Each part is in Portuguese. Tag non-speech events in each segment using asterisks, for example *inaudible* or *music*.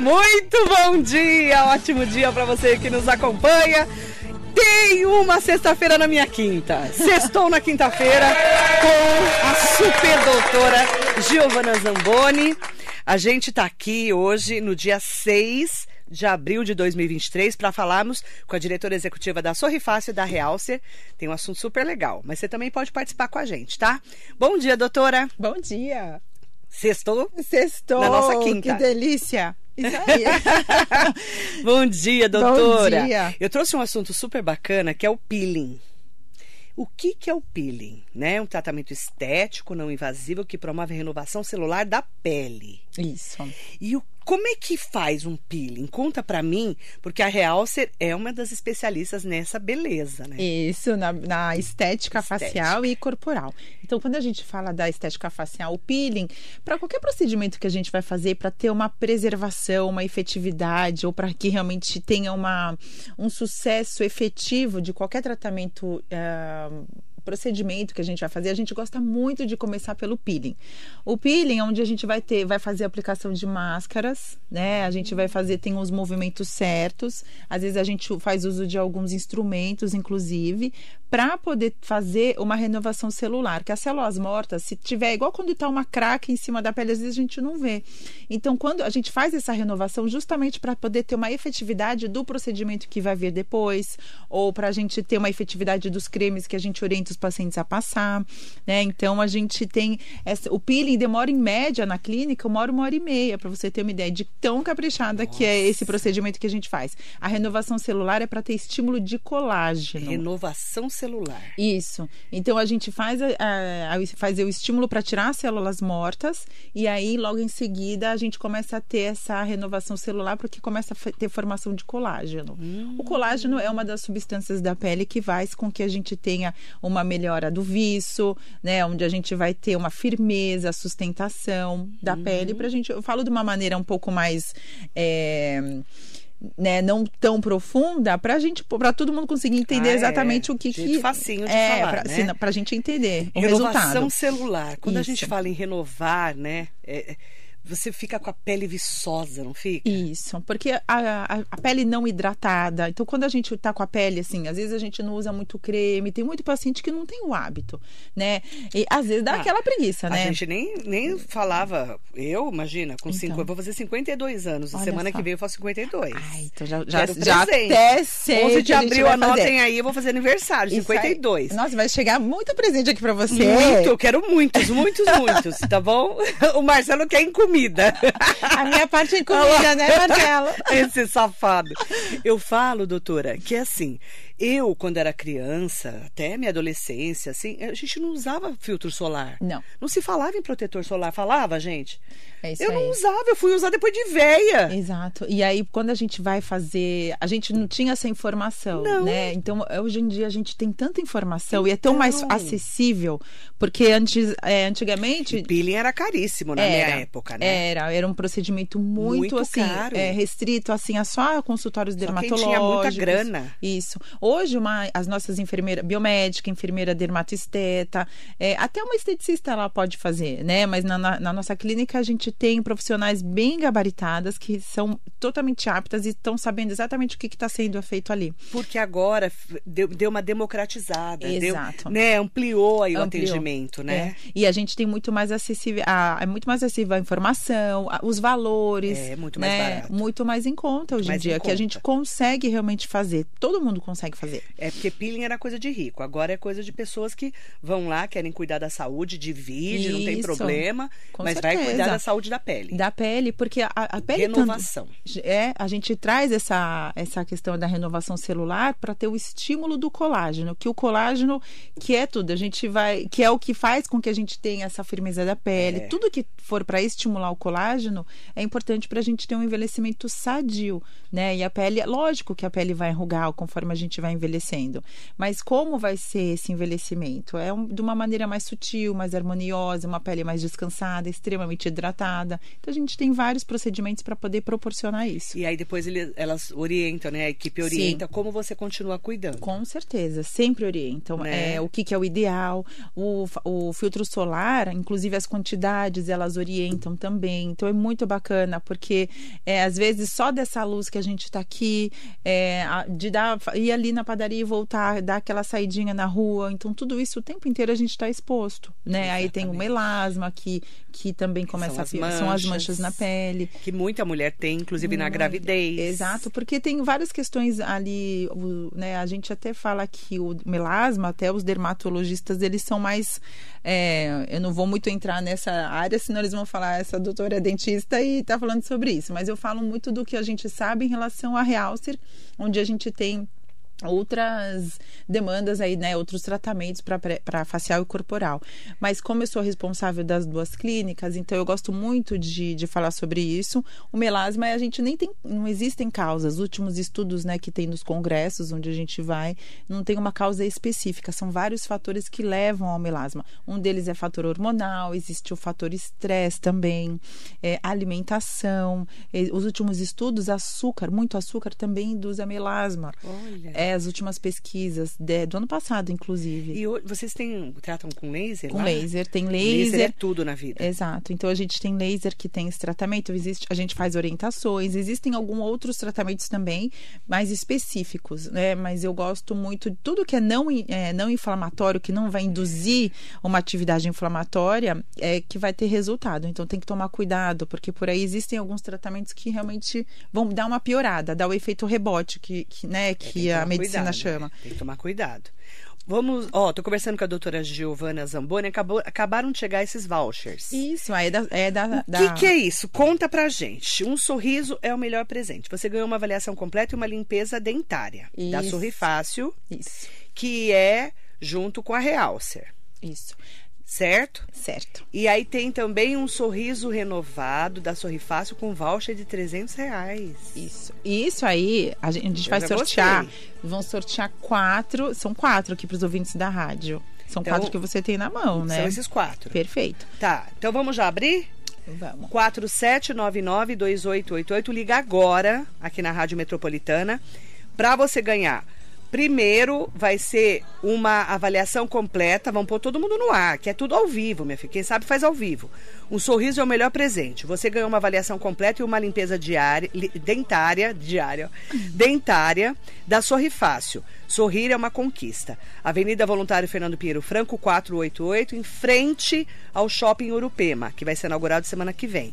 Muito bom dia, ótimo dia para você que nos acompanha. Tem uma sexta-feira na minha quinta. Sextou na quinta-feira com a super doutora Giovana Zamboni. A gente está aqui hoje no dia 6 de abril de 2023 para falarmos com a diretora executiva da Sorri Fácil da Realcer. Tem um assunto super legal, mas você também pode participar com a gente, tá? Bom dia, doutora. Bom dia. Sextou? Sextou. Na nossa quinta. Que delícia. Isso aí. *laughs* Bom dia, doutora. Bom dia. Eu trouxe um assunto super bacana que é o peeling. O que, que é o peeling? Né? Um tratamento estético não invasivo que promove a renovação celular da pele. Isso. E o, como é que faz um peeling? Conta pra mim, porque a Realcer é uma das especialistas nessa beleza, né? Isso, na, na estética, Estética. facial e corporal. Então, quando a gente fala da estética facial, o peeling, para qualquer procedimento que a gente vai fazer para ter uma preservação, uma efetividade, ou para que realmente tenha uma, um sucesso efetivo de qualquer tratamento. ah, procedimento que a gente vai fazer, a gente gosta muito de começar pelo peeling. O peeling é onde a gente vai ter, vai fazer a aplicação de máscaras, né? A gente vai fazer, tem os movimentos certos. Às vezes a gente faz uso de alguns instrumentos, inclusive, para poder fazer uma renovação celular. Que as células mortas, se tiver igual quando está uma craque em cima da pele, às vezes a gente não vê. Então, quando a gente faz essa renovação, justamente para poder ter uma efetividade do procedimento que vai vir depois, ou para a gente ter uma efetividade dos cremes que a gente orienta os pacientes a passar, né? Então, a gente tem essa, o peeling demora em média na clínica uma hora, uma hora e meia, para você ter uma ideia de tão caprichada que é esse procedimento que a gente faz. A renovação celular é para ter estímulo de colágeno. Renovação celular. Isso. Então a gente faz, a, a- a- fazer o estímulo para tirar as células mortas e aí logo em seguida a gente começa a ter essa renovação celular porque começa a ter formação de colágeno. O colágeno é uma das substâncias da pele que faz com que a gente tenha uma melhora do viço, né, onde a gente vai ter uma firmeza, sustentação da pele para gente. Eu falo de uma maneira um pouco mais é, né, não tão profunda, pra gente, pra todo mundo conseguir entender Ah, é. exatamente o que Jeito que facinho de é, falar, pra, né? sim, pra gente entender o Renovação resultado. celular. Quando a Isso. gente fala em renovar, né? é- é- você fica com a pele viçosa, não fica? Isso, porque a, a, a pele não hidratada. Então, quando a gente tá com a pele assim, às vezes a gente não usa muito creme, tem muito paciente que não tem o hábito, né? E às vezes dá Ah, aquela preguiça, A né? gente nem, nem falava. Eu, imagina, com Então. cinco, eu vou fazer 52 anos. Olha Semana só. que vem eu faço 52. Ai, então já, já, Quero já presente. até sei 11 o de a abril, fazer. anotem aí, eu vou fazer aniversário, Isso aí. 52. Nossa, vai chegar muito presente aqui pra você. Muito, eu quero muitos, muitos, muitos, tá bom? *laughs* O Marcelo quer em comida. *laughs* A minha parte é comida, né, Marcelo? Esse safado. Eu falo, doutora, que é assim, eu, quando era criança, até minha adolescência, assim, a gente não usava filtro solar. Não. Não se falava em protetor solar. Falava, gente? É isso eu aí. não usava, eu fui usar depois de véia. Exato. E aí, quando a gente vai fazer. A gente não tinha essa informação, Não. né? Então, hoje em dia, a gente tem tanta informação e é tão mais Então. acessível. Porque antes, é, antigamente. Peeling era caríssimo na minha época, né? Era, era um procedimento muito, Muito assim, caro. é, restrito assim, a só consultórios Só quem dermatológicos. tinha muita grana. Isso. Hoje, uma, as nossas enfermeiras, biomédica, enfermeira dermatesteta, é, até uma esteticista ela pode fazer, né? Mas na, na- na nossa clínica a gente tem profissionais bem gabaritadas que são totalmente aptas e estão sabendo exatamente o que está sendo feito ali. Porque agora deu, deu uma democratizada. deu- Exato. né, ampliou aí o Ampliou. atendimento, né? É. E a gente tem muito mais acessível, a, é muito mais acessível a informação, a- os valores. É, muito mais né? barato. Muito mais em conta hoje Mais em dia, que a gente conta. consegue realmente fazer. Todo mundo consegue fazer. É porque peeling era coisa de rico, agora é coisa de pessoas que vão lá, querem cuidar da saúde, divide, não tem Isso. problema, Com mas vai certeza. cuidar da saúde da pele. Da pele, porque a, a pele tanto- Renovação. É, a gente traz essa, essa questão da renovação celular para ter o estímulo do colágeno, que o colágeno, que é tudo, a gente vai, que é o que faz com que a gente tenha essa firmeza da pele. É. Tudo que for para estimular o colágeno é importante para a gente ter um envelhecimento sadio, né? E a pele, lógico que a pele vai enrugar conforme a gente vai vai envelhecendo. Mas como vai ser esse envelhecimento? É um, de uma maneira mais sutil, mais harmoniosa, uma pele mais descansada, extremamente hidratada. Então a gente tem vários procedimentos para poder proporcionar isso. E aí depois ele, elas orientam, né? A equipe orienta Sim. como você continua cuidando. Com certeza, sempre orientam. Né? É, o que, que, é o ideal, o, o filtro solar, inclusive as quantidades, elas orientam também. Então é muito bacana, porque é, às vezes só dessa luz que a gente está aqui, é, de dar, ir ali na padaria e voltar, dar aquela saidinha na rua. Então, tudo isso o tempo inteiro a gente está exposto. Né? Aí tem o melasma, que, que também começa são a pior, são as manchas na pele. Que muita mulher tem, inclusive na gravidez. Exato, porque tem várias questões ali, né? A gente até fala que o melasma, até os dermatologistas, eles são mais. É, eu não vou muito entrar nessa área, senão eles vão falar, essa doutora é dentista e está falando sobre isso. Mas eu falo muito do que a gente sabe em relação a realcer, onde a gente tem outras demandas aí, né, outros tratamentos para facial e corporal. Mas como eu sou responsável das duas clínicas, então eu gosto muito de, de falar sobre isso. O melasma, a gente nem tem, não existem causas. Os últimos estudos, né, que tem nos congressos onde a gente vai, não tem uma causa específica. São vários fatores que levam ao melasma. Um deles é fator hormonal, existe o fator estresse também, é, alimentação. É, os últimos estudos, açúcar, muito açúcar também induz a melasma. Olha. É, as últimas pesquisas de, do ano passado, inclusive. E vocês têm, tratam com laser? Com lá? laser, tem laser. Laser é tudo na vida. Exato. Então a gente tem laser que tem esse tratamento, existe, a gente faz orientações, existem alguns outros tratamentos também, mais específicos, né? Mas eu gosto muito de tudo que é não, é, não inflamatório, que não vai induzir uma atividade inflamatória, é que vai ter resultado. Então tem que tomar cuidado, porque por aí existem alguns tratamentos que realmente vão dar uma piorada, dar o efeito rebote que, que né, que é, a medicina medicina cuidado, chama. Né? Tem que tomar cuidado. Vamos, ó, tô conversando com a doutora Giovana Zamboni, acabou, acabaram de chegar esses vouchers. Isso, é da... É da, da... O que, que é isso? Conta pra gente. Um sorriso é o melhor presente. Você ganhou uma avaliação completa e uma limpeza dentária isso. da Sorrifácil. Isso. Que é junto com a Realcer. Isso. Certo? Certo. E aí tem também um sorriso renovado da Sorrifácil com voucher de 300 reais. Isso. E isso aí, a gente, a gente vai sortear. Gostei. Vão sortear quatro. São quatro aqui para os ouvintes da rádio. São então, quatro que você tem na mão, né? São esses quatro. Perfeito. Tá. Então vamos já abrir? Vamos. 4799-2888. Liga agora aqui na Rádio Metropolitana para você ganhar Primeiro vai ser uma avaliação completa, vamos pôr todo mundo no ar, que é tudo ao vivo, minha filha. Quem sabe faz ao vivo. Um sorriso é o melhor presente. Você ganhou uma avaliação completa e uma limpeza diária, dentária, diária, *laughs* dentária da Sorri Fácil. Sorrir é uma conquista. Avenida Voluntário Fernando Pinheiro Franco, 488, em frente ao Shopping Urupema, que vai ser inaugurado semana que vem.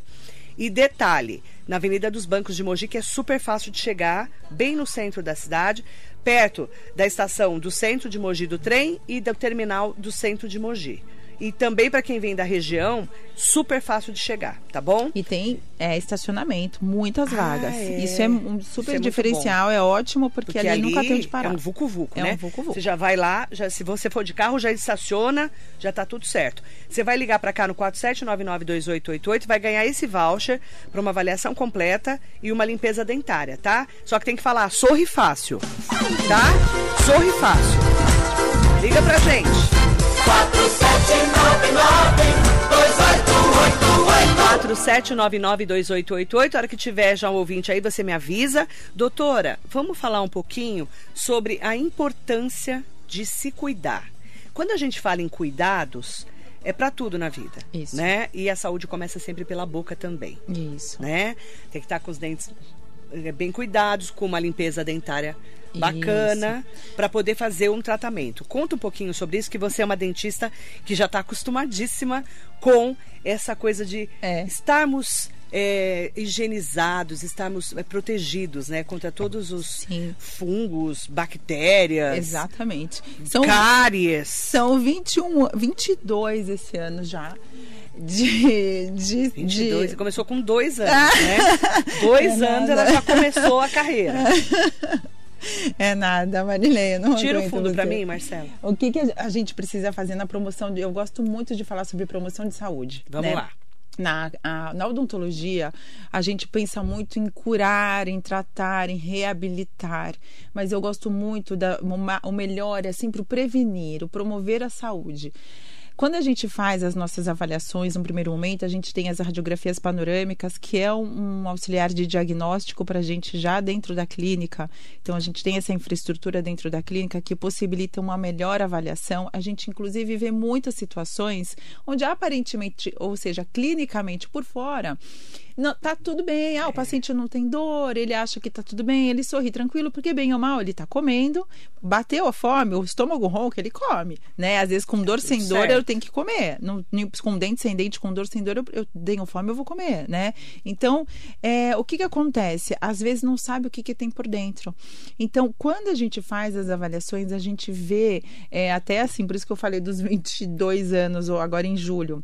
E detalhe, na Avenida dos Bancos de Mogi, que é super fácil de chegar, bem no centro da cidade perto da estação do centro de Mogi do trem e do terminal do centro de Mogi. E também para quem vem da região, super fácil de chegar, tá bom? E tem é, estacionamento, muitas ah, vagas. É. Isso é um super é diferencial, é ótimo, porque, porque ali, ali, nunca tem de parar. É um vucu-vucu, é né? Um vucu -vucu. Você já vai lá, já, se você for de carro, já estaciona, já tá tudo certo. Você vai ligar para cá no 47992888, vai ganhar esse voucher para uma avaliação completa e uma limpeza dentária, tá? Só que tem que falar sorri fácil, tá? Sorri fácil. Liga pra gente. 4799-2888. A hora que tiver já um ouvinte aí, você me avisa. Doutora, vamos falar um pouquinho sobre a importância de se cuidar. Quando a gente fala em cuidados, é para tudo na vida, Isso. né? E a saúde começa sempre pela boca também. Isso. Né? Tem que estar com os dentes bem cuidados, com uma limpeza dentária bacana para poder fazer um tratamento. Conta um pouquinho sobre isso, que você é uma dentista que já está acostumadíssima com essa coisa de é. estarmos é, higienizados, estarmos é, protegidos, né, contra todos os Sim. fungos, bactérias. Exatamente. São, cáries. São 21, 22 esse ano já. De, de, 22, de... começou com dois anos, né? Dois é anos ela já começou a carreira. *laughs* É nada, Marileia. Não Tira o fundo para mim, Marcelo. O que, que a gente precisa fazer na promoção? De, eu gosto muito de falar sobre promoção de saúde. Vamos né? lá. na, a, na odontologia, a gente pensa muito em curar, em tratar, em reabilitar, mas eu gosto muito da uma, o melhor é sempre o prevenir, o promover a saúde. Quando a gente faz as nossas avaliações, no primeiro momento, a gente tem as radiografias panorâmicas, que é um, um auxiliar de diagnóstico para a gente já dentro da clínica. Então, a gente tem essa infraestrutura dentro da clínica que possibilita uma melhor avaliação. A gente, inclusive, vê muitas situações onde aparentemente, ou seja, clinicamente por fora, não, tá tudo bem, ah, o paciente não tem dor, ele acha que tá tudo bem, ele sorri tranquilo, porque bem ou mal ele tá comendo, bateu a fome, o estômago ronco, ele come, né? Às vezes com dor sem certo. dor eu tenho que comer, não, com dente sem dente, com dor sem dor, eu, eu tenho fome, eu vou comer, né? Então, é, o que que acontece? Às vezes não sabe o que que tem por dentro. Então, quando a gente faz as avaliações, a gente vê, é, até assim, por isso que eu falei dos *laughs* 22 anos, ou agora em julho,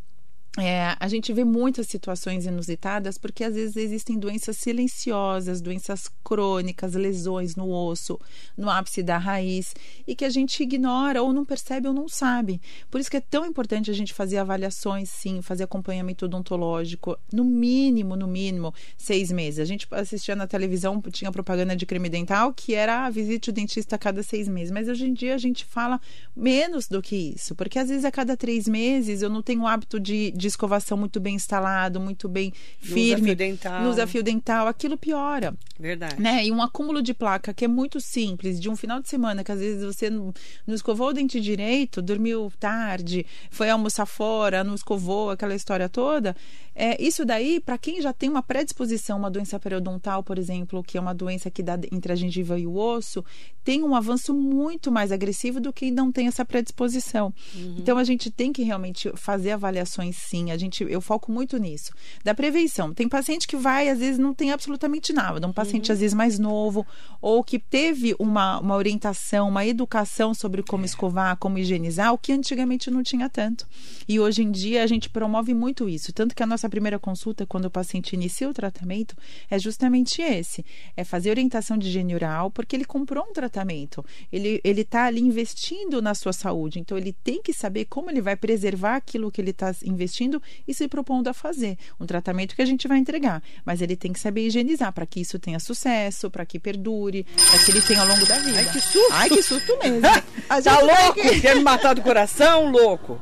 é, a gente vê muitas situações inusitadas porque às vezes existem doenças silenciosas, doenças crônicas, lesões no osso, no ápice da raiz e que a gente ignora ou não percebe ou não sabe. Por isso que é tão importante a gente fazer avaliações, sim, fazer acompanhamento odontológico, no mínimo, no mínimo, seis meses. A gente assistia na televisão, tinha propaganda de creme dental que era ah, visite o dentista a cada seis meses, mas hoje em dia a gente fala menos do que isso, porque às vezes a cada três meses eu não tenho o hábito de, de de escovação muito bem instalado, muito bem firme, no dental, no fio dental, aquilo piora. Verdade. Né? E um acúmulo de placa que é muito simples, de um final de semana, que às vezes você não, não escovou o dente direito, dormiu tarde, foi almoçar fora, não escovou, aquela história toda. É, isso daí, para quem já tem uma predisposição, uma doença periodontal, por exemplo, que é uma doença que dá entre a gengiva e o osso, tem um avanço muito mais agressivo do que não tem essa predisposição. Uhum. Então a gente tem que realmente fazer avaliações sim. A gente, eu foco muito nisso. Da prevenção. Tem paciente que vai, às vezes, não tem absolutamente nada. Um paciente, uhum. às vezes, mais novo, ou que teve uma, uma orientação, uma educação sobre como é. escovar, como higienizar, o que antigamente não tinha tanto. E hoje em dia a gente promove muito isso. Tanto que a nossa nossa primeira consulta, quando o paciente inicia o tratamento, é justamente esse: é fazer orientação de higiene oral, porque ele comprou um tratamento, ele está ali investindo na sua saúde, então ele tem que saber como ele vai preservar aquilo que ele está investindo e se propondo a fazer. Um tratamento que a gente vai entregar, mas ele tem que saber higienizar para que isso tenha sucesso, para que perdure, para que ele tenha ao longo da vida. Ai, que susto! Ai, que susto mesmo! *laughs* tá louco? Que... Quer me matar do coração, louco?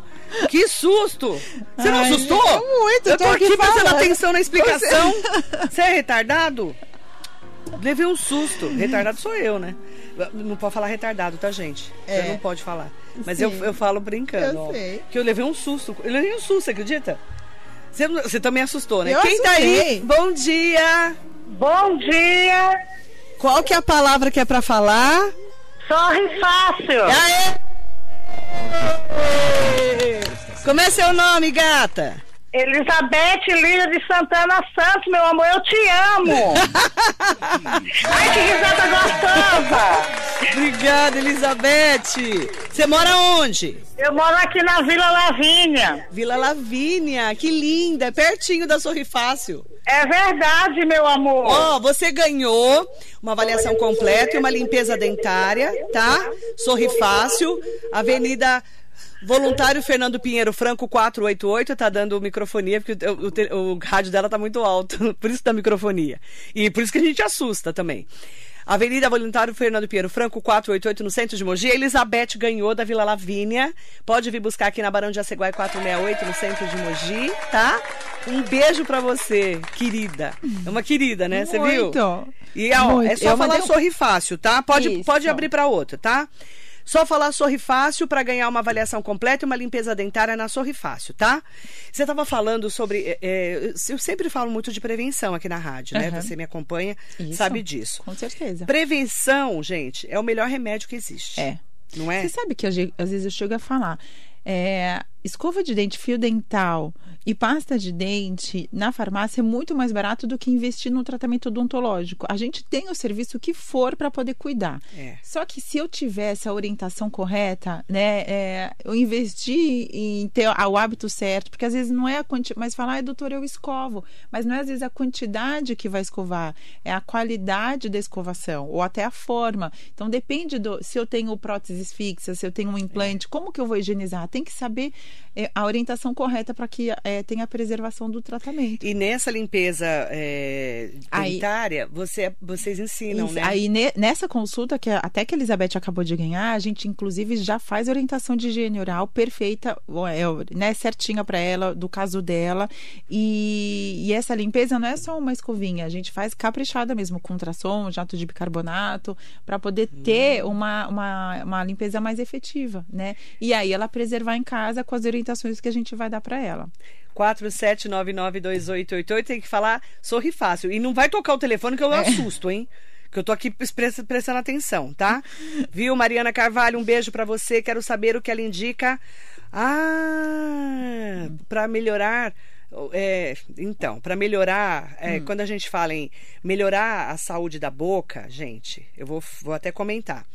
Que susto! Você não assustou? Muito, eu tô, aqui, aqui prestando atenção na explicação. Você... Você é retardado? Levei um susto. Retardado sou eu, né? Não pode falar retardado, tá, gente? É. Você não pode falar. Mas eu, eu falo brincando. Eu ó, sei. Que eu levei um susto. Eu levei um susto, você acredita? Você, você também assustou, né? Eu Quem assustei. tá aí? Bom dia! Bom dia! Qual que é a palavra que é pra falar? Sorre fácil! Aê! Como é seu nome, gata? Elizabeth Lira de Santana Santos, meu amor, eu te amo! *laughs* Ai, que risada gostosa! Obrigada, Elizabeth! Você mora onde? Eu moro aqui na Vila Lavínia. Vila Lavínia, que linda, é pertinho da Sorri Fácil. É verdade, meu amor. Ó, oh, você ganhou uma avaliação completa e uma limpeza dentária, tá? Sorri Fácil, Avenida Voluntário Fernando Pinheiro Franco 488 tá dando microfonia, porque o, o, o, rádio dela tá muito alto, *laughs* por isso dá microfonia. E por isso que a gente assusta também. Avenida Voluntário Fernando Pinheiro Franco, 488, no centro de Mogi. A Elizabeth ganhou da Vila Lavínia. Pode vir buscar aqui na Barão de Aceguai 468, no centro de Mogi, tá? Um beijo pra você, querida. É uma querida, né? Você viu? Muito. E ó, é só Eu falar mandei... sorri fácil, tá? Pode, pode abrir pra outro, tá? Só falar Sorri Fácil para ganhar uma avaliação completa e uma limpeza dentária na Sorri Fácil, tá? Você estava falando sobre. É, eu sempre falo muito de prevenção aqui na rádio, né? Uhum. Você me acompanha, Isso, sabe disso. Com certeza. Prevenção, gente, é o melhor remédio que existe. É. Não é? Você sabe que às vezes eu chego a falar. É, escova de dente, fio dental e pasta de dente na farmácia é muito mais barato do que investir no tratamento odontológico. A gente tem o serviço que for para poder cuidar. É. Só que se eu tivesse a orientação correta, né, é, eu investi em ter o hábito certo, porque às vezes não é a quantidade, mas falar, ah, doutor, eu escovo, mas não é às vezes a quantidade que vai escovar, é a qualidade da escovação ou até a forma. Então depende do se eu tenho próteses fixas, se eu tenho um implante, é. como que eu vou higienizar? Tem que saber a orientação correta para que é, tenha a preservação do tratamento. E nessa limpeza é, dentária, você, vocês ensinam, Isso, né? Aí ne- nessa consulta, que até que a Elizabeth acabou de ganhar, a gente inclusive já faz orientação de higiene oral perfeita, é, né, certinha para ela, do caso dela. E, e essa limpeza não é só uma escovinha, a gente faz caprichada mesmo, com ultrassom, jato de bicarbonato, para poder ter uma, uma, uma limpeza mais efetiva, né? E aí ela preservar em casa com as orientações que a gente vai dar para ela. 47992888 tem que falar sorri fácil. E não vai tocar o telefone que eu assusto, hein? Que eu tô aqui pres- prestando atenção, tá? *laughs* Viu, Mariana Carvalho? Um beijo pra você. Quero saber o que ela indica. Ah, pra melhorar. é, então, para melhorar, é, quando a gente fala em melhorar a saúde da boca, gente, eu vou, vou até comentar.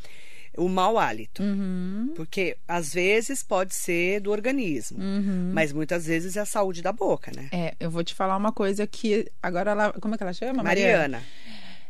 O mau hálito. Porque às vezes pode ser do organismo, mas muitas vezes é a saúde da boca, né? É, eu vou te falar uma coisa que agora ela, como é que ela chama? Mariana.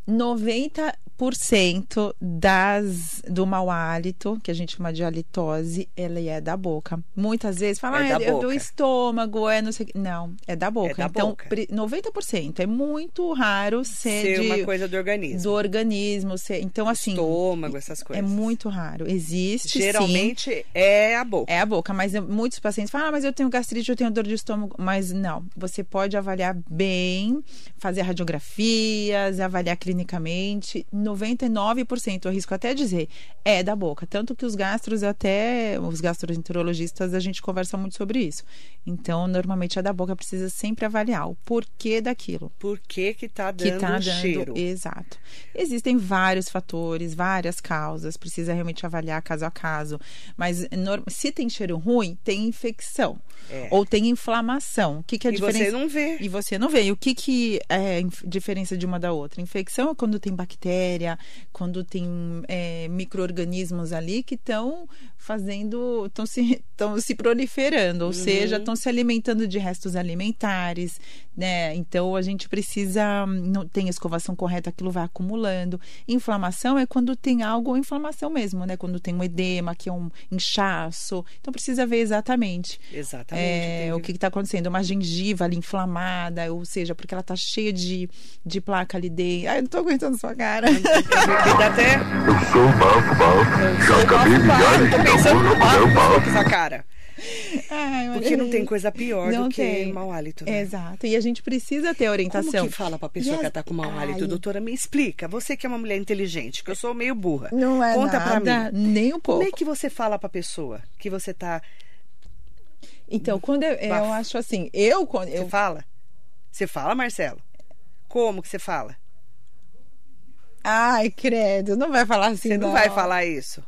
90% das do mau hálito, que a gente chama de halitose, ela é da boca. Muitas vezes fala, É ah, é do estômago, é não sei. Não, é da boca. da então, boca. pri- 90% é muito raro ser, Ser de- uma coisa do organismo. do organismo, ser, então assim, Estômago, essas é coisas. muito raro. Existe sim. Geralmente é a boca. É a boca, mas muitos pacientes falam, ah, mas eu tenho gastrite, eu tenho dor de estômago. Mas não, você pode avaliar bem, fazer radiografias, avaliar clinicamente. 99%, eu arrisco até dizer, é da boca. Tanto que os gastros, até os gastroenterologistas, a gente conversa muito sobre isso. Então, normalmente a da boca precisa sempre avaliar o porquê daquilo Por que que tá que dando tá dando. cheiro? Exato. Existem vários fatores, várias causas, precisa realmente avaliar caso a caso. Mas se tem cheiro ruim, tem infecção. É. Ou tem inflamação. O que, que é a E diferença? você não vê. E você não vê. E o que, que é a diferença de uma da outra? Infecção é quando tem bactéria, quando tem é, micro-organismos ali que estão fazendo, estão se, *laughs* tão se proliferando, ou seja, estão se alimentando de restos alimentares, né? Então a gente precisa, não tem a escovação correta, aquilo vai acumulando. Inflamação é quando tem algo, inflamação mesmo, né? Quando tem um edema, que é um inchaço. Então precisa ver exatamente. Exatamente. É, o que está acontecendo? Uma gengiva ali inflamada, ou seja, porque ela tá cheia de, de placa ali dentro. Não tô aguentando sua cara. Me dá até. Eu sou bafo, bafo. Já acabei de e pouco no eu vou bafo essa cara. Ai, Porque não tem coisa pior Não do que tem. mau hálito, né? Exato. E a gente precisa ter orientação. Como que fala pra pessoa que tá com mau hálito? Ai. Doutora, me explica. Você que é uma mulher inteligente, que eu sou meio burra. Não é Conta nada, pra mim. nem um pouco. Como é que você fala pra pessoa que você tá. Então, quando eu, eu acho assim, eu quando Você eu fala? Você fala, Marcelo? Como que você fala? Ai, credo, não vai falar assim Você não, vai falar isso.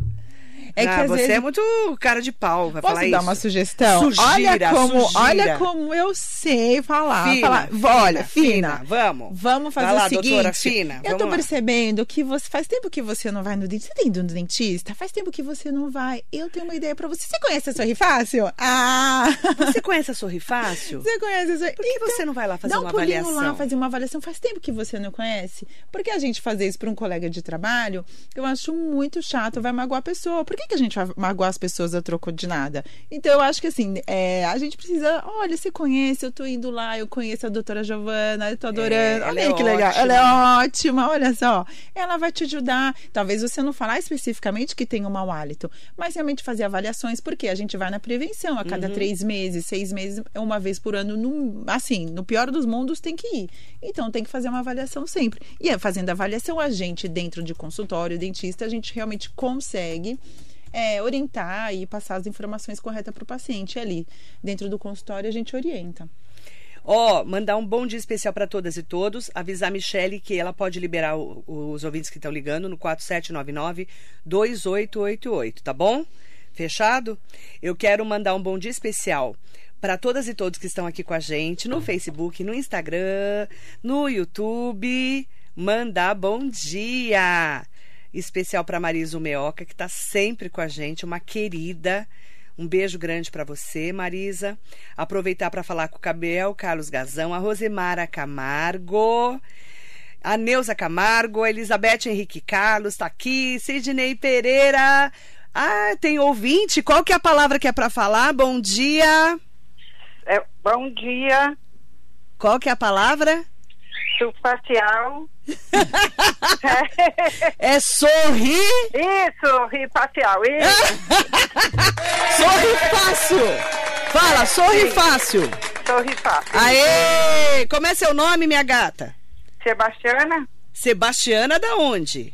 É que Ah, às você vezes é muito cara de pau, vai Posso falar dar isso. uma sugestão? Sugira, olha como, sugira. olha como eu sei falar. Fina, falar olha, fina. fina, vamos. Vamos fazer lá, o seguinte. doutora Fina, eu tô lá. percebendo que você faz tempo que você não vai no dentista. Você tem ido no dentista? Faz tempo que você não vai. Eu tenho uma ideia pra você. Você conhece a Sorri Fácil? Ah! Você conhece a Sorri Fácil? Você conhece a Sorri Por que você não vai lá fazer um uma pulinho avaliação? lá, fazer uma avaliação. Faz tempo que você não conhece. Porque a gente fazer isso para um colega de trabalho, eu acho muito chato, vai magoar a pessoa. Por que, que a gente vai magoar as pessoas a troco de nada? Então, eu acho que assim, é, a gente precisa. Olha, você conhece, eu tô indo lá, eu conheço a doutora Giovana, eu tô adorando. ela olha é aí que legal. ótima. Ela é ótima, olha só. Ela vai te ajudar. Talvez você não falar especificamente que tem um mau hálito, mas realmente fazer avaliações, porque a gente vai na prevenção a cada Uhum. três meses, seis meses, uma vez por ano. No, assim, no pior dos mundos tem que ir. Então tem que fazer uma avaliação sempre. E é, fazendo avaliação, a gente, dentro de consultório, dentista, a gente realmente consegue. É, orientar e passar as informações corretas para o paciente ali. Dentro do consultório, a gente orienta. Ó, mandar um bom dia especial para todas e todos. Avisar a Michele que ela pode liberar o- os ouvintes que estão ligando no 4799-2888, tá bom? Fechado? Eu quero mandar um bom dia especial para todas e todos que estão aqui com a gente no Facebook, no Instagram, no YouTube. Mandar bom dia! Especial para Marisa Meoca, que está sempre com a gente, uma querida. Um beijo grande para você, Marisa. Aproveitar para falar com o Cabel, Carlos Gazão, a Rosemara Camargo, a Neuza Camargo, a Elizabeth Henrique Carlos está aqui, Sidney Pereira, Ah, tem ouvinte? Qual que é a palavra que é para falar? Bom dia. É, bom dia, Qual que é a palavra? Facial. *laughs* É sorrir, Isso, rifacial. Isso, *laughs* sorri fácil. Fala, sorri fácil. sorri fácil. Aê! Como é seu nome, minha gata? Sebastiana, Sebastiana da onde?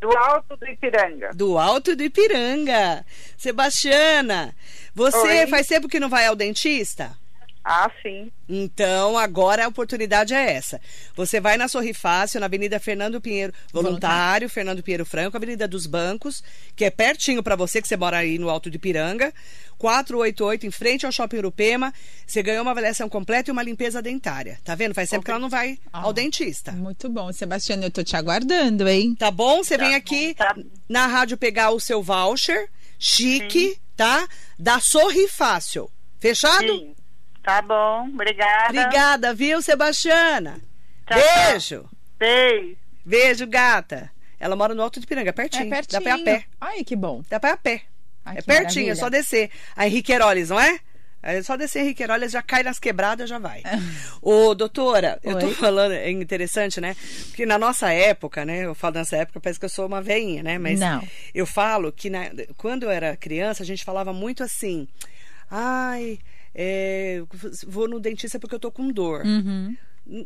do Alto do Ipiranga. Do Alto do Ipiranga. Sebastiana, você Oi. faz tempo que não vai ao dentista? Ah, sim. Então, agora a oportunidade é essa. Você vai na Sorri Fácil, na Avenida Fernando Pinheiro, voluntário, Fernando Pinheiro Franco, Avenida dos Bancos, que é pertinho para você, que você mora aí no Alto de Piranga. 488, em frente ao Shopping Urupema. Você ganhou uma avaliação completa e uma limpeza dentária. Tá vendo? Faz tempo que ela não vai ao Ah. dentista. Muito bom, Sebastiana, eu tô te aguardando, hein? Tá bom? Você vem aqui tá. na rádio pegar o seu voucher, chique, tá? Da Sorri Fácil. Fechado? Sim. Tá bom, obrigada. Obrigada, viu, Sebastiana? Tchau. Beijo. Beijo. Beijo, gata. Ela mora no Alto de Piranga, pertinho. É pertinho. Dá pra ir a pé. Ai, que bom. Dá pra ir a pé. Ai, é pertinho, é maravilha. só descer. A Henrique Heroles, não é? É só descer Henrique Heroles, já cai nas quebradas, já vai. *laughs* Ô, doutora, eu tô Oi. falando, é interessante, né? Porque na nossa época, né? Eu falo nessa época, parece que eu sou uma veinha, né? Mas Não. eu falo que na- quando eu era criança, a gente falava muito assim. Ai, é, vou no dentista porque eu tô com dor.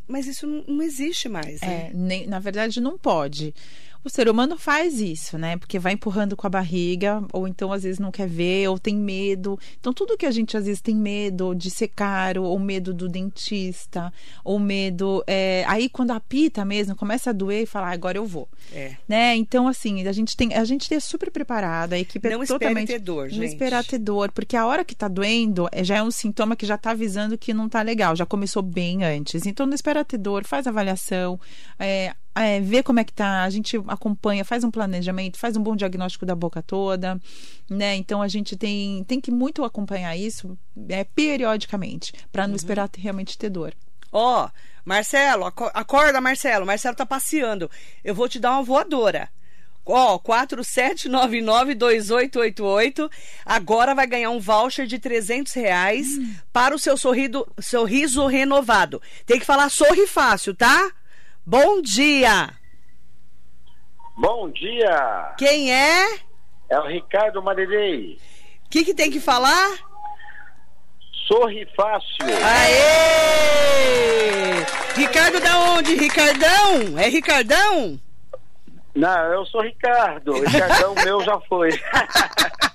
Mas isso não, não existe mais, né? É, nem- na verdade, não pode. O ser humano faz isso, né? Porque vai empurrando com a barriga, ou então às vezes não quer ver, ou tem medo. Então, tudo que a gente às vezes tem medo de ser caro, ou medo do dentista, ou medo. é, Aí, quando apita mesmo, começa a doer e fala, "Ah, agora eu vou. É. Né? Então, assim, a gente tem, a gente é super preparada, a equipe Não é totalmente. ter dor, Não gente. esperar ter dor, porque a hora que tá doendo é- já é um sintoma que já tá avisando que não tá legal, já começou bem antes. Então, não espera ter dor, faz avaliação, é, é, vê como é que tá, a gente acompanha, faz um planejamento, faz um bom diagnóstico da boca toda, né? Então, a gente tem, tem que muito acompanhar isso é, periodicamente, para Uhum. não esperar ter- realmente ter dor. Ó, Marcelo, aco- acorda, Marcelo. Marcelo tá passeando. Eu vou te dar uma voadora. Ó, 47992888. Agora vai ganhar um voucher de 300 reais para o seu sorrido, sorriso renovado. Tem que falar sorri fácil, tá? Bom dia. Bom dia, Quem é? é o Ricardo Marilei. O que, que tem que falar? Sorri fácil. Aê! Ricardo da onde? Ricardão? É Ricardão? Não, eu sou Ricardo. O Ricardão meu já foi. *laughs*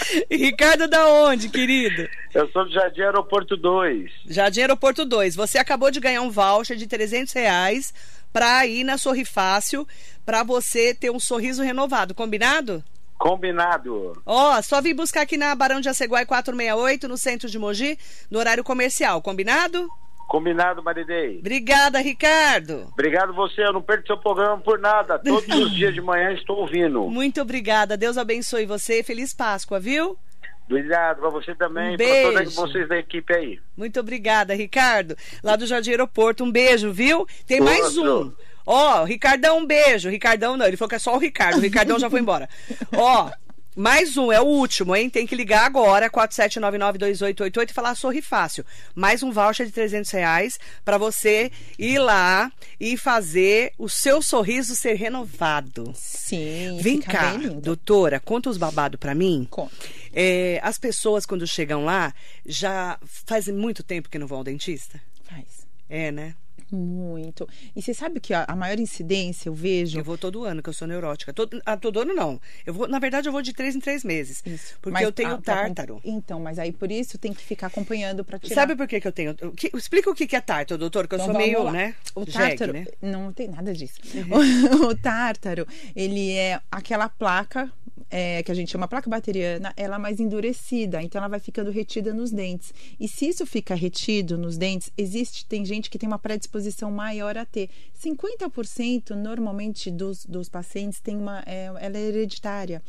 *laughs* Ricardo da onde, querido? Eu sou do Jardim Aeroporto 2. Jardim Aeroporto 2. Você acabou de ganhar um voucher de 300 reais para ir na Sorri Fácil para você ter um sorriso renovado. Combinado? Combinado. Ó, só vim buscar aqui na Barão de Aceguai 468, no centro de Mogi, no horário comercial. Combinado? Combinado, Marilei. Obrigada, Ricardo. Obrigado você, eu não perco seu programa por nada. Todos os dias de manhã estou ouvindo. *laughs* Muito obrigada. Deus abençoe você. Feliz Páscoa, viu? Obrigado pra você também, Um pra beijo. todos vocês da equipe aí. Muito obrigada, Ricardo. Lá do Jardim Aeroporto. Um beijo, viu? Tem mais um. Ó, Ricardão, um beijo. Ricardão não, ele falou que é só o Ricardo. O Ricardão já foi embora. Ó, mais um, é o último, hein? Tem que ligar agora, 47992888 e falar Sorri Fácil. Mais um voucher de 300 reais pra você ir lá e fazer o seu sorriso ser renovado. Sim, Vem cá, doutora, conta os babados pra mim. Conta. É, as pessoas, quando chegam lá, já fazem muito tempo que não vão ao dentista? Faz. É, né? Muito. E você sabe que a, a maior incidência eu vejo. Eu vou todo ano, que eu sou neurótica. Todo, ah, todo ano não. Eu vou, na verdade, eu vou de três em três meses. Isso. Porque Mas, eu tenho acom- tártaro. Então, mas aí por isso tem que ficar acompanhando para tirar. Sabe por que, que eu tenho? que- explica o que, que é tártaro, doutor, que eu Então, sou meio, lá. né? O jegue, tártaro, né? não tem nada disso. O, *laughs* o tártaro, ele é aquela placa é, que a gente chama placa bacteriana, ela é mais endurecida, então ela vai ficando retida nos dentes. E se isso fica retido nos dentes, existe, tem gente que tem uma predisposição maior a ter. 50% normalmente dos, dos pacientes tem uma, é, ela é hereditária.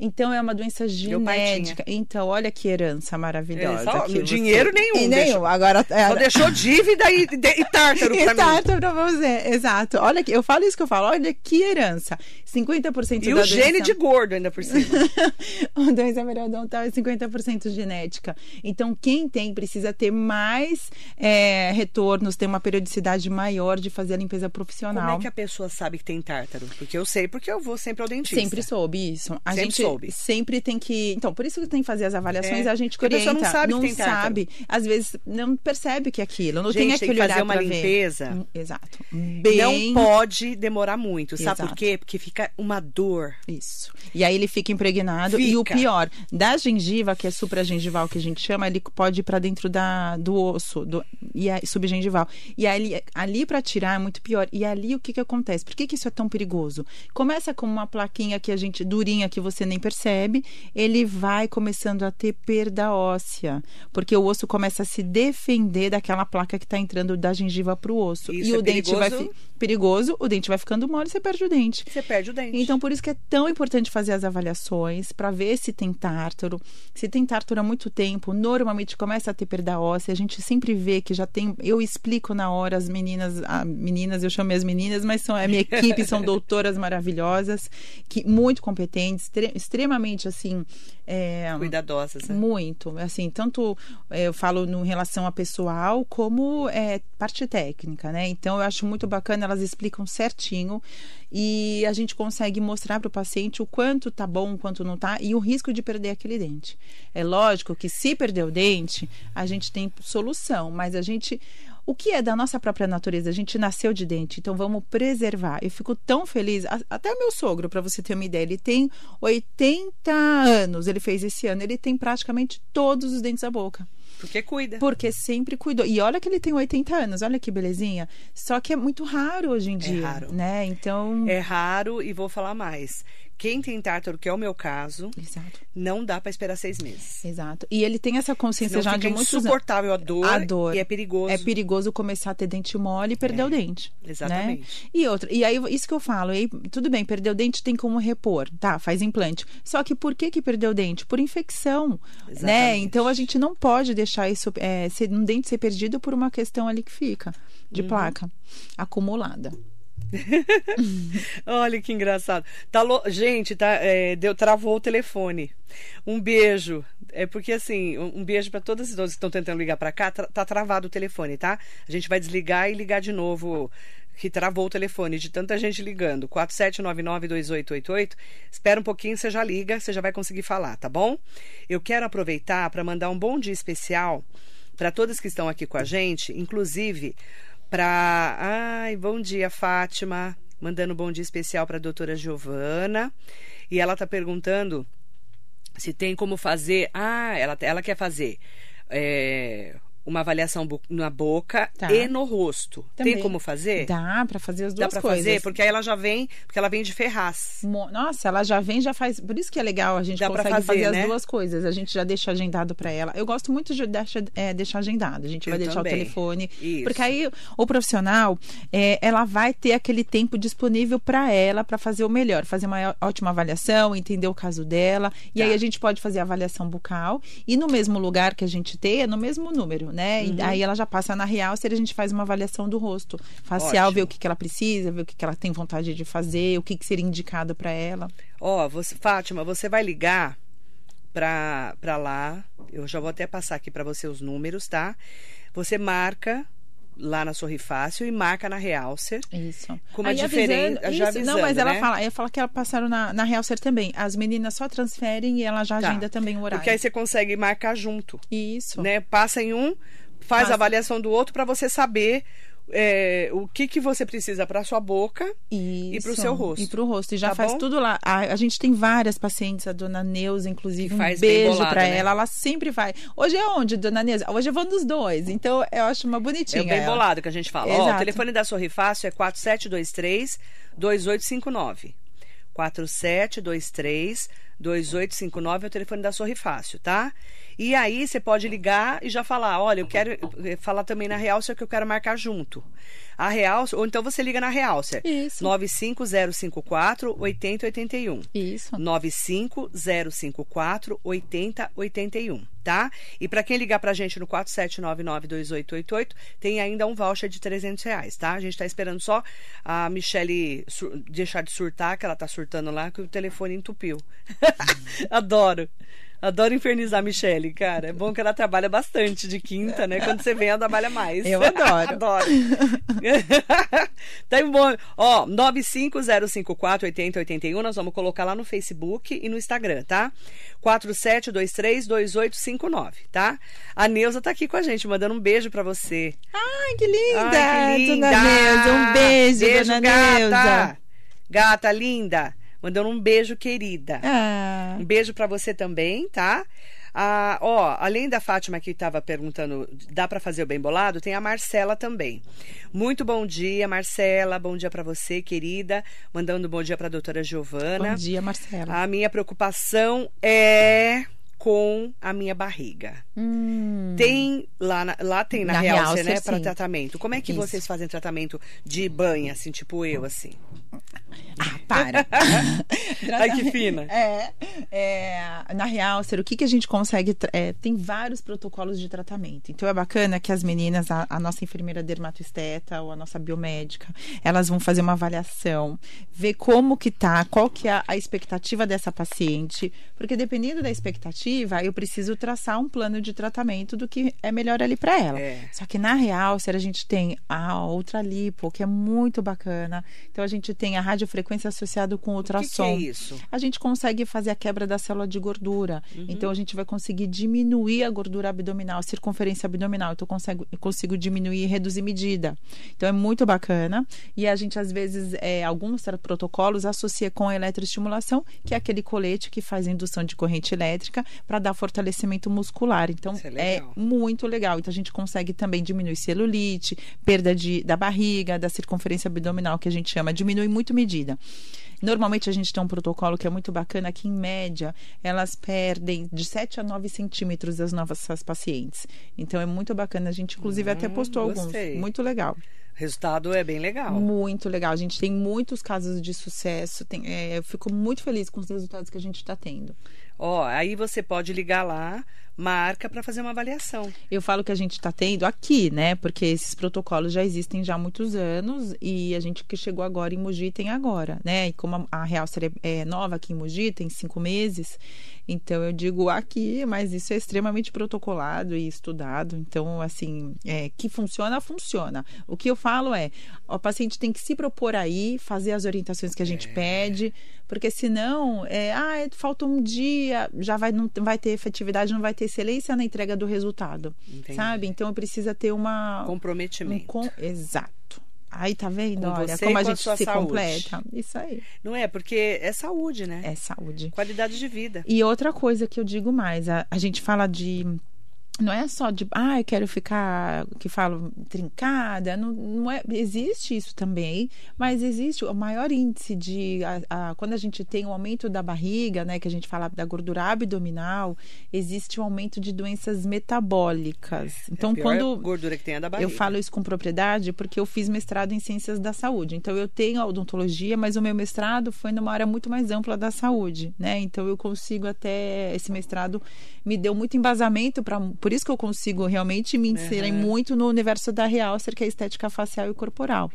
Então é uma doença genética. Então, olha que herança maravilhosa. Só- que você- dinheiro nenhum, E nenhum. Agora é, Só deixou dívida e, e, e tártaro *laughs* pra e mim. tártaro pra você, exato. Olha que eu falo isso que eu falo, olha que herança. 50% E da o gene de gordo ainda por cima. *laughs* a doença periodontal é 50% genética. Então, quem tem precisa ter mais é, retornos, ter uma periodicidade maior de fazer a limpeza profissional. Como é que a pessoa sabe que tem tártaro? Porque eu sei, porque eu vou sempre ao dentista. Sempre soube isso. A Sempre gente soube. Sempre tem que. Então, por isso que tem que fazer as avaliações, É, a gente que a pessoa não sabe que não tem tártaro. sabe. Às vezes não percebe que é aquilo. Não Gente, tem tem aquele que fazer uma limpeza. Hum, Exato. Bem. Não pode demorar muito. Sabe por Exato. quê? Porque fica uma dor. Isso. E aí ele fica impregnado. E o Fica. pior, da gengiva, que é supragengival, que a gente chama, ele pode ir pra dentro da, do osso, do, e é subgengival. E ali, ali para tirar é muito pior. E ali o que, que acontece? Por que, que isso é tão perigoso? Começa com uma plaquinha que a gente, durinha, que você nem percebe, ele vai começando a ter perda óssea. Porque o osso começa a se defender daquela placa que está entrando da gengiva pro osso. Isso e é o dente vai. perigoso? Perigoso, o dente vai ficando mole e você perde o dente. Você perde o dente. Então, por isso que é tão importante fazer as avaliações para ver se tem tártaro. Se tem tártaro há muito tempo, normalmente começa a ter perda óssea. A gente sempre vê que já tem. Eu explico na hora as meninas, a, meninas, eu chamo as meninas, mas são a minha equipe, são *laughs* doutoras maravilhosas, que muito competentes, extremamente assim. é, Cuidadosas, né? muito, assim, tanto eh, eu falo no em relação a pessoal como é, parte técnica, né? Então eu acho muito bacana, elas explicam certinho e a gente consegue mostrar para o paciente o quanto tá bom, o quanto não tá e o risco de perder aquele dente. É lógico que se perder o dente, a gente tem solução, mas a gente o que é da nossa própria natureza? A gente nasceu de dente, então vamos preservar. Eu fico tão feliz. Até o meu sogro, para você ter uma ideia, ele tem 80 anos, ele fez esse ano, ele tem praticamente todos os dentes da boca. Porque cuida. Porque sempre cuidou. E olha que ele tem 80 anos, olha que belezinha. Só que é muito raro hoje em dia, raro. né? Então, É raro e vou falar mais. Quem tem tártaro, que é o meu caso, exato, não dá pra esperar seis meses. exato. E ele tem essa consciência Senão já de muitos anos. insuportável a dor, A dor. e é perigoso. É perigoso começar a ter dente mole e perder o dente. exatamente. Né? E outra, e aí isso que eu falo, aí, tudo bem, perder o dente tem como repor, tá? Faz implante. Só que por que que perdeu o dente? Por infecção, né? Exatamente. Então a gente não pode deixar isso, é, ser, um dente ser perdido por uma questão ali que fica Uhum. de placa acumulada. *laughs* Olha que engraçado. Tá lo- Gente, tá, é, deu, travou o telefone. Um beijo. É porque assim, um beijo para todas as pessoas que estão tentando ligar para cá. Tá, tá travado o telefone, tá? A gente vai desligar e ligar de novo. Que travou o telefone de tanta gente ligando. 47992888. Espera um pouquinho, você já liga, você já vai conseguir falar, tá bom? Eu quero aproveitar para mandar um bom dia especial para todas que estão aqui com a gente, inclusive para. Ai, bom dia, Fátima. Mandando um bom dia especial para a doutora Giovana. E ela está perguntando se tem como fazer. Ah, ela, ela quer fazer é, uma avaliação na boca Tá. e no rosto. Também. Tem como fazer? Dá pra fazer as Dá duas para coisas. fazer? Porque aí ela já vem, porque ela vem de Ferraz. Nossa, ela já vem, já faz. Por isso que é legal, a gente Dá consegue fazer, fazer, né? as duas coisas. A gente já deixa agendado pra ela. Eu gosto muito de deixar, é, deixar agendado. A gente Eu vai deixar também. o telefone. Isso. Porque aí o profissional, é, ela vai ter aquele tempo disponível pra ela pra fazer o melhor, fazer uma ótima avaliação, entender o caso dela. E Tá. aí a gente pode fazer a avaliação bucal e no mesmo lugar que a gente tem, é no mesmo número, né? Uhum. E aí ela já passa na real, se a gente faz uma avaliação do rosto facial, Ótimo. ver o que, que ela precisa, ver o que, que ela tem vontade de fazer, o que, que seria indicado pra ela. Ó, você, Fátima, você vai ligar pra lá. Eu já vou até passar aqui pra você os números, tá? Você marca lá na Sorri Fácil e marca na Realcer. Isso. Com uma diferença- avisando- já isso, Não, avisando, mas ela né? fala, ela fala que ela passaram na, na Realcer também. As meninas só transferem e ela já Tá. agenda também o horário. Porque aí você consegue marcar junto, Isso. né? Passa em um, faz Passa. a avaliação do outro pra você saber é, o que, que você precisa pra sua boca. Isso. pro seu rosto. E pro rosto. E já Tá faz bom? tudo lá. A, a gente tem várias pacientes, a dona Neuza, inclusive, um beijo pra né? ela. Ela sempre vai. Hoje é onde, dona Neuza? Hoje eu vou nos dois. Então, eu acho uma É bonitinha. o bem ela. bolado que a gente fala. Ó, o telefone da Sorri Fácil é 4723 2859. 4723 2859 é o telefone da Sorri Fácil, tá? E aí você pode ligar e já falar, olha, eu quero eh, falar também na Realcer que eu quero marcar junto. A Realcer, ou então você liga na Realcer. Isso. 95054 8081. Isso. 95054 8081, tá? E para quem ligar pra gente no 47992888, tem ainda um voucher de 300 reais, tá? A gente tá esperando só a Michelle deixar de surtar, que ela tá surtando lá, que o telefone entupiu. *laughs* Adoro. Adoro infernizar a Michelle, cara. É bom que ela trabalha bastante de quinta, né? Quando você vem, ela trabalha mais. Eu adoro. *laughs* adoro. *laughs* tá bom. Ó, 950548081, nós vamos colocar lá no Facebook e no Instagram, tá? 47232859, tá? A Neuza tá aqui com a gente, mandando um beijo pra você. Ai, que linda! Ai, que linda! Dona Neuza, um beijo, dona gata. Neuza. Gata linda. Mandando um beijo, querida. Ah, Um beijo pra você também, tá? Ah, ó, além da Fátima que estava perguntando, dá pra fazer o bem bolado? Tem a Marcela também. Muito bom dia, Marcela. Bom dia pra você, querida. Mandando um bom dia pra doutora Giovana. bom dia, Marcela. A minha preocupação é com a minha barriga. Hum, Tem lá, na- lá tem na, Na Realce, Realce, né, para tratamento. Como é que Isso. vocês fazem tratamento de banha, assim, tipo eu, assim? Ah, para. *laughs* Ai, que fina. É, é, na real, ser o que, que a gente consegue. é, tem vários protocolos de tratamento. Então é bacana que as meninas, a, a nossa enfermeira dermatoesteta ou a nossa biomédica, elas vão fazer uma avaliação, ver como que tá, qual que é a, expectativa dessa paciente, porque dependendo da expectativa, eu preciso traçar um plano de tratamento do que é melhor ali para ela. É. Só que na real, se a gente tem a ultralipo, que é muito bacana. Então a gente tem a radiofrequência associada com O que, que ultrassom é isso? a gente consegue fazer a quebra da célula de gordura. Uhum. Então, a gente vai conseguir diminuir a gordura abdominal, a circunferência abdominal. Então, eu consigo, eu consigo diminuir e reduzir medida. Então, é muito bacana. E a gente, às vezes, é, alguns protocolos associa com a eletroestimulação, que é aquele colete que faz indução de corrente elétrica para dar fortalecimento muscular. Então, é é muito legal. Então, a gente consegue também diminuir celulite, perda de, da barriga, da circunferência abdominal, que a gente chama, diminui muito medida. Normalmente a gente tem um protocolo que é muito bacana, que em média elas perdem de 7 a 9 centímetros as nossas pacientes. Então é muito bacana. A gente, inclusive, até Hum, postou gostei. alguns. Muito legal. Resultado é bem legal. Muito legal. A gente tem muitos casos de sucesso. Tem, é, eu fico muito feliz com os resultados que a gente está tendo. Ó, aí você pode ligar lá, marca para fazer uma avaliação. Eu falo que a gente está tendo aqui, né? Porque esses protocolos já existem já há muitos anos e a gente que chegou agora em Mogi tem agora, né? E como a, a Realcer é, é nova aqui em Mogi, tem cinco meses, então eu digo aqui, mas isso é extremamente protocolado e estudado. Então, assim, é, que funciona, funciona. O que eu falo é, o paciente tem que se propor aí, fazer as orientações que a gente pede, porque senão, é, ah, falta um dia, já vai, não vai ter efetividade, não vai ter excelência na entrega do resultado. Entendi. Sabe? Então precisa ter uma. Um Comprometimento. com... Exato. Aí tá vendo? Com Olha como a a gente sua se saúde. completa. Isso aí. Não é? Porque é saúde, né? É saúde. Qualidade de vida. E outra coisa que eu digo mais, a, a gente fala de. Não é só de, ah, eu quero ficar, que falo, trincada. Não, não é, existe isso também, mas existe o maior índice de. A, a- quando a gente tem um aumento da barriga, né, que a gente fala da gordura abdominal, existe um aumento de doenças metabólicas. Então, é a pior quando. gordura que tem é da barriga. Eu falo isso com propriedade porque eu fiz mestrado em ciências da saúde. Então eu tenho odontologia, mas o meu mestrado foi numa área muito mais ampla da saúde, né? Então eu consigo até esse mestrado me deu muito embasamento para por isso que eu consigo realmente me inserir Uhum. muito no universo da realcer, que é a estética facial e corporal.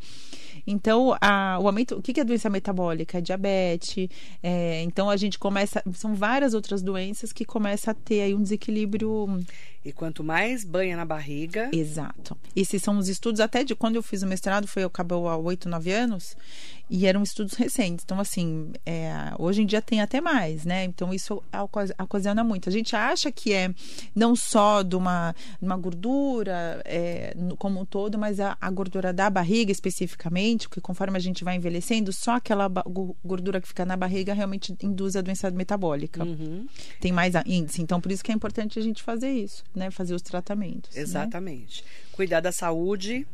Então, a- o aumento, o que é doença metabólica? É diabetes. é, então, a gente começa, são várias outras doenças que começa a ter aí um desequilíbrio E quanto mais banha na barriga, Exato. Esses são os estudos, até de quando eu fiz o mestrado, foi acabou há oito, nove anos, e eram estudos recentes. Então, assim, é, hoje em dia tem até mais, né? Então, isso oca- ocasiona muito. A gente acha que é não só de uma, uma gordura é, como um todo, mas a, a gordura da barriga especificamente, porque conforme a gente vai envelhecendo, só aquela gordura que fica na barriga realmente induz a doença metabólica. Uhum. Tem mais índice. Então, por isso que é importante a gente fazer isso, né? Fazer os tratamentos. né? exatamente. Cuidar da saúde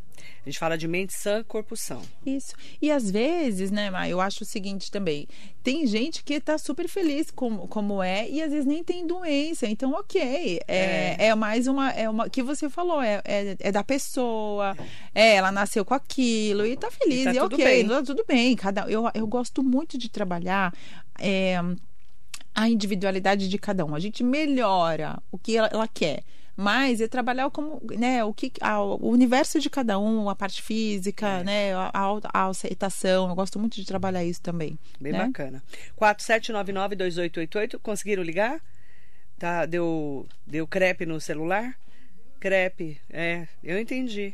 A gente fala de mente sã, corpo são. Isso. E às vezes, né, Ma, eu acho o seguinte também. Tem gente que tá super feliz como, como é e às vezes nem tem doença. Então, ok. É, é. mais uma. É uma que você falou, é, é, é da pessoa. É, ela nasceu com aquilo e tá feliz. E tá E, tudo ok, bem. tá tudo bem. Cada, eu, eu gosto muito de trabalhar. é, a individualidade de cada um. A gente melhora o que ela, ela quer. Mas é trabalhar como, né, o que a- o universo de cada um, a parte física, É. né, a, a, a aceitação. Eu gosto muito de trabalhar isso também. Bem né? bacana. 4799-2888, conseguiram ligar? Tá, deu, deu crepe no celular? Crepe, é, eu entendi.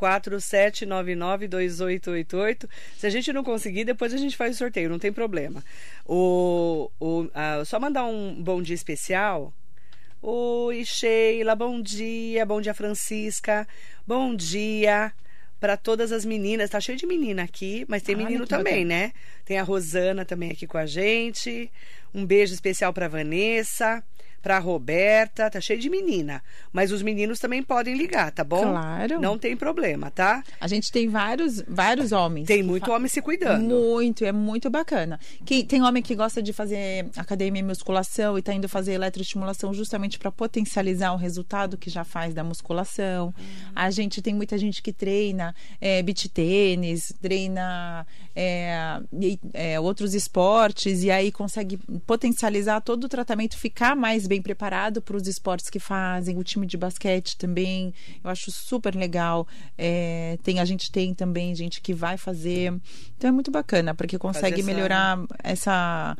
4799-2888. Se a gente não conseguir, depois a gente faz o sorteio, não tem problema. O, o, ah, só mandar um bom dia especial. Oi, Sheila, bom dia. Bom dia, Francisca. Bom dia para todas as meninas. Tá cheio de menina aqui, mas tem menino também, bacana. né? Tem a Rosana também aqui com a gente. Um beijo especial para Vanessa, para Roberta. Tá cheio de menina, mas os meninos também podem ligar, tá bom? Claro. Não tem problema, tá? A gente tem vários, vários homens. Tem muito fa- homem se cuidando. Muito, é muito bacana. Que, tem homem que gosta de fazer academia e musculação e tá indo fazer eletroestimulação justamente para potencializar o resultado que já faz da musculação. A gente tem muita gente que treina é, beach tênis, treina é, é, outros esportes e aí consegue potencializar todo o tratamento, ficar mais bem preparado para os esportes que fazem. O time de basquete também, eu acho super legal. É, tem a gente tem também gente que vai fazer, então é muito bacana porque consegue melhorar essa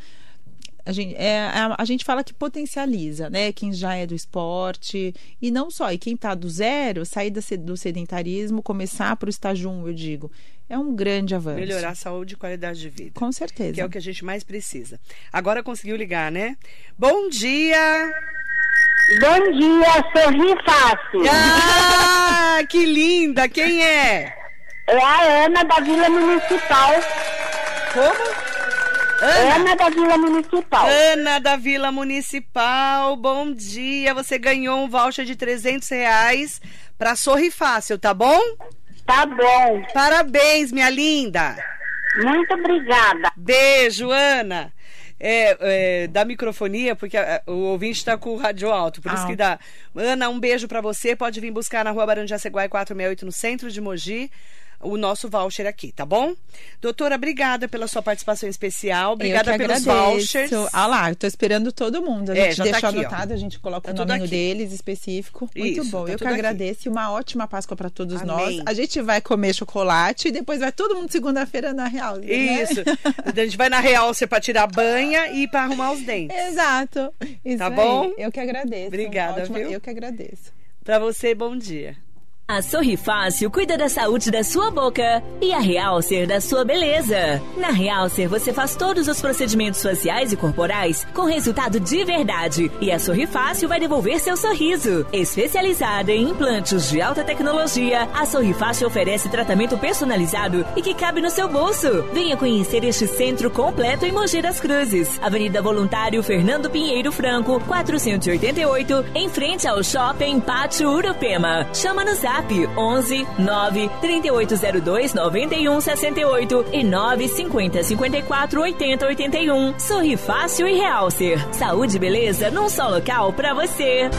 a gente, é, a, a gente fala que potencializa, né? Quem já é do esporte e não só. E quem tá do zero, sair da do sedentarismo, começar para o estágio 1, eu digo. É um grande avanço. Melhorar a saúde e qualidade de vida. Com certeza. Que é o que a gente mais precisa. Agora conseguiu ligar, né? Bom dia! Bom dia, sorri fácil. Ah, *laughs* que linda! Quem é? É a Ana da Vila Municipal. Como? Ana da Vila Municipal. Ana da Vila Municipal, bom dia. Você ganhou um voucher de 300 reais para Sorri Fácil, tá bom? Tá bom. Parabéns, minha linda. Muito obrigada. Beijo, Ana. É, é, da microfonia, porque o ouvinte está com o rádio alto, por isso Ah. que dá. Ana, um beijo para você. Pode vir buscar na rua Barão de Jaceguai 468, no centro de Mogi, o nosso voucher aqui, tá bom? Doutora, obrigada pela sua participação especial. Obrigada pelos vouchers. Ah lá, eu tô esperando todo mundo. A É, gente já tá deixou aqui, ó. anotado, a gente coloca Tá o aqui. deles específico. Muito Isso, bom. tá eu que aqui. agradeço e uma ótima Páscoa para todos Amém. nós. A gente vai comer chocolate e depois vai todo mundo segunda-feira na Real. né? Isso. *laughs* a gente vai na Realce para tirar banha e para arrumar os dentes. Exato. Isso Tá aí. bom? Eu que agradeço. Obrigada, Ótima- viu? Eu que agradeço. Para você, bom dia. A Sorri Fácil cuida da saúde da sua boca e a Realcer da sua beleza. Na Realcer você faz todos os procedimentos faciais e corporais com resultado de verdade e a Sorri Fácil vai devolver seu sorriso. Especializada em implantes de alta tecnologia, a Sorri Fácil oferece tratamento personalizado e que cabe no seu bolso. Venha conhecer este centro completo em Mogi das Cruzes, Avenida Voluntário Fernando Pinheiro Franco, 488, em frente ao Shopping Pátio Urupema. Chama no zap 11 9 3802 91 68 e 9 50 54 80 81. Sorri fácil e realcer. Saúde e beleza num só local pra você.